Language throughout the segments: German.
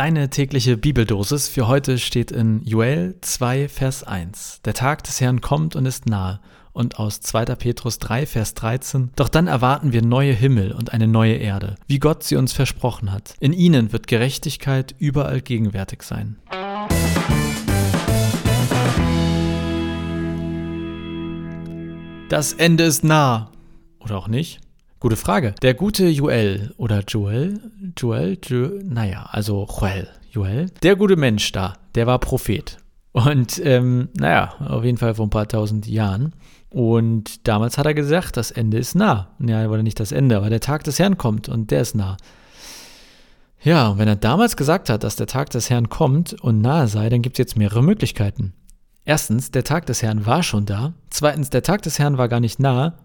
Deine tägliche Bibeldosis für heute steht in Joel 2, Vers 1. Der Tag des Herrn kommt und ist nahe. Und aus 2. Petrus 3, Vers 13. Doch dann erwarten wir neue Himmel und eine neue Erde, wie Gott sie uns versprochen hat. In ihnen wird Gerechtigkeit überall gegenwärtig sein. Das Ende ist nah. Oder auch nicht? Gute Frage. Der gute Joel oder Joel, Joel, Joel naja, also Joel, Joel, der gute Mensch da, der war Prophet. Und ähm, naja, auf jeden Fall vor ein paar tausend Jahren. Und damals hat er gesagt, das Ende ist nah. Ja, oder nicht das Ende, aber der Tag des Herrn kommt und der ist nah. Ja, und wenn er damals gesagt hat, dass der Tag des Herrn kommt und nahe sei, dann gibt es jetzt mehrere Möglichkeiten. Erstens, der Tag des Herrn war schon da. Zweitens, der Tag des Herrn war gar nicht nah.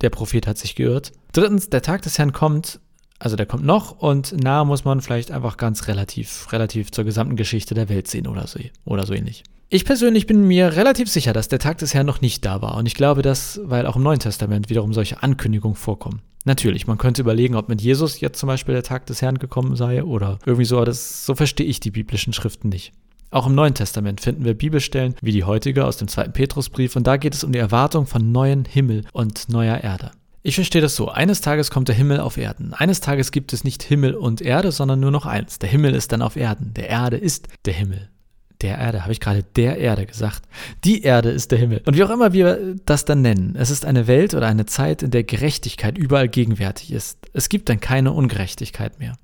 Der Prophet hat sich geirrt. Drittens, der Tag des Herrn kommt, also der kommt noch und nahe muss man vielleicht einfach ganz relativ, relativ zur gesamten Geschichte der Welt sehen oder so, oder so ähnlich. Ich persönlich bin mir relativ sicher, dass der Tag des Herrn noch nicht da war. Und ich glaube, dass, weil auch im Neuen Testament wiederum solche Ankündigungen vorkommen. Natürlich, man könnte überlegen, ob mit Jesus jetzt zum Beispiel der Tag des Herrn gekommen sei oder irgendwie so, aber das, so verstehe ich die biblischen Schriften nicht. Auch im Neuen Testament finden wir Bibelstellen wie die heutige aus dem zweiten Petrusbrief und da geht es um die Erwartung von neuen Himmel und neuer Erde. Ich verstehe das so. Eines Tages kommt der Himmel auf Erden. Eines Tages gibt es nicht Himmel und Erde, sondern nur noch eins. Der Himmel ist dann auf Erden. Der Erde ist der Himmel. Der Erde, habe ich gerade der Erde gesagt. Die Erde ist der Himmel. Und wie auch immer wir das dann nennen, es ist eine Welt oder eine Zeit, in der Gerechtigkeit überall gegenwärtig ist. Es gibt dann keine Ungerechtigkeit mehr.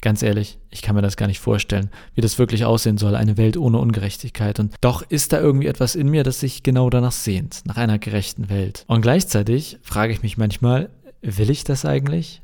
Ganz ehrlich, ich kann mir das gar nicht vorstellen, wie das wirklich aussehen soll, eine Welt ohne Ungerechtigkeit. Und doch ist da irgendwie etwas in mir, das sich genau danach sehnt, nach einer gerechten Welt. Und gleichzeitig frage ich mich manchmal, will ich das eigentlich?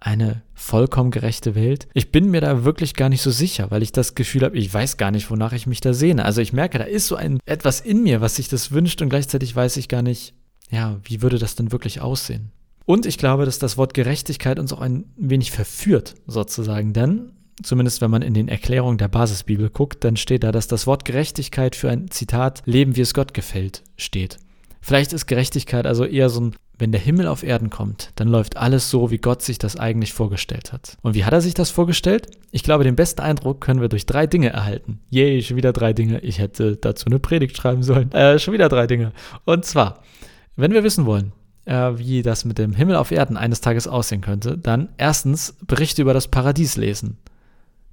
Eine vollkommen gerechte Welt? Ich bin mir da wirklich gar nicht so sicher, weil ich das Gefühl habe, ich weiß gar nicht, wonach ich mich da sehne. Also ich merke, da ist so ein etwas in mir, was sich das wünscht und gleichzeitig weiß ich gar nicht, ja, wie würde das denn wirklich aussehen? Und ich glaube, dass das Wort Gerechtigkeit uns auch ein wenig verführt, sozusagen. Denn, zumindest wenn man in den Erklärungen der Basisbibel guckt, dann steht da, dass das Wort Gerechtigkeit für ein Zitat Leben, wie es Gott gefällt, steht. Vielleicht ist Gerechtigkeit also eher so ein, wenn der Himmel auf Erden kommt, dann läuft alles so, wie Gott sich das eigentlich vorgestellt hat. Und wie hat er sich das vorgestellt? Ich glaube, den besten Eindruck können wir durch drei Dinge erhalten. Yay, schon wieder drei Dinge. Ich hätte dazu eine Predigt schreiben sollen. Äh, schon wieder drei Dinge. Und zwar, wenn wir wissen wollen, äh, wie das mit dem Himmel auf Erden eines Tages aussehen könnte, dann erstens Berichte über das Paradies lesen.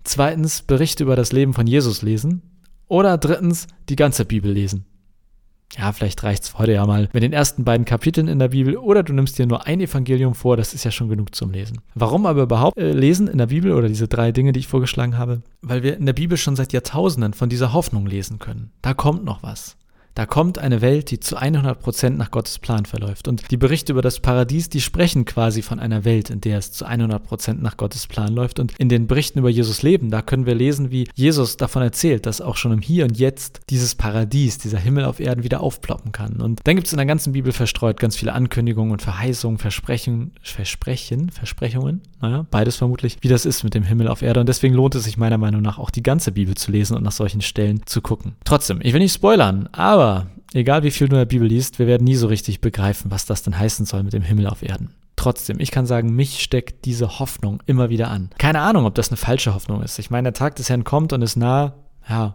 Zweitens Berichte über das Leben von Jesus lesen. Oder drittens die ganze Bibel lesen. Ja, vielleicht reicht es heute ja mal mit den ersten beiden Kapiteln in der Bibel oder du nimmst dir nur ein Evangelium vor, das ist ja schon genug zum Lesen. Warum aber überhaupt äh, lesen in der Bibel oder diese drei Dinge, die ich vorgeschlagen habe? Weil wir in der Bibel schon seit Jahrtausenden von dieser Hoffnung lesen können. Da kommt noch was. Da kommt eine Welt, die zu 100% nach Gottes Plan verläuft. Und die Berichte über das Paradies, die sprechen quasi von einer Welt, in der es zu 100% nach Gottes Plan läuft. Und in den Berichten über Jesus Leben, da können wir lesen, wie Jesus davon erzählt, dass auch schon im Hier und Jetzt dieses Paradies, dieser Himmel auf Erden wieder aufploppen kann. Und dann gibt es in der ganzen Bibel verstreut ganz viele Ankündigungen und Verheißungen, Versprechen, Versprechen, Versprechungen, naja, beides vermutlich, wie das ist mit dem Himmel auf Erde. Und deswegen lohnt es sich meiner Meinung nach auch die ganze Bibel zu lesen und nach solchen Stellen zu gucken. Trotzdem, ich will nicht spoilern, aber aber egal wie viel du in der Bibel liest, wir werden nie so richtig begreifen, was das denn heißen soll mit dem Himmel auf Erden. Trotzdem, ich kann sagen, mich steckt diese Hoffnung immer wieder an. Keine Ahnung, ob das eine falsche Hoffnung ist. Ich meine, der Tag des Herrn kommt und ist nah, ja,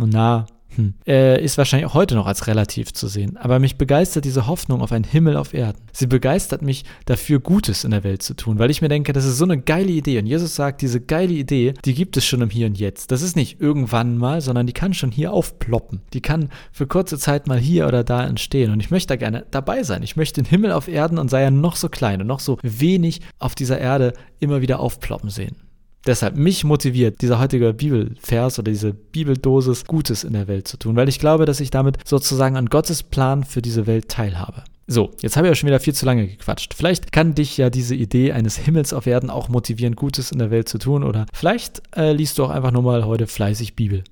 nah, hm. Äh, ist wahrscheinlich auch heute noch als relativ zu sehen. Aber mich begeistert diese Hoffnung auf einen Himmel auf Erden. Sie begeistert mich dafür, Gutes in der Welt zu tun, weil ich mir denke, das ist so eine geile Idee. Und Jesus sagt, diese geile Idee, die gibt es schon im Hier und Jetzt. Das ist nicht irgendwann mal, sondern die kann schon hier aufploppen. Die kann für kurze Zeit mal hier oder da entstehen. Und ich möchte da gerne dabei sein. Ich möchte den Himmel auf Erden und sei ja noch so klein und noch so wenig auf dieser Erde immer wieder aufploppen sehen. Deshalb mich motiviert dieser heutige Bibelvers oder diese Bibeldosis Gutes in der Welt zu tun, weil ich glaube, dass ich damit sozusagen an Gottes Plan für diese Welt teilhabe. So, jetzt habe ich ja schon wieder viel zu lange gequatscht. Vielleicht kann dich ja diese Idee eines Himmels auf Erden auch motivieren, Gutes in der Welt zu tun oder vielleicht äh, liest du auch einfach nur mal heute fleißig Bibel.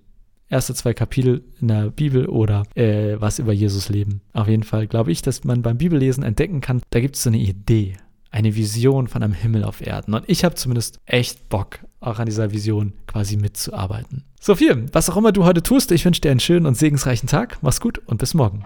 Erste zwei Kapitel in der Bibel oder äh, was über Jesus leben. Auf jeden Fall glaube ich, dass man beim Bibellesen entdecken kann, da gibt es so eine Idee, eine Vision von einem Himmel auf Erden. Und ich habe zumindest echt Bock, auch an dieser Vision quasi mitzuarbeiten. So viel, was auch immer du heute tust, ich wünsche dir einen schönen und segensreichen Tag. Mach's gut und bis morgen.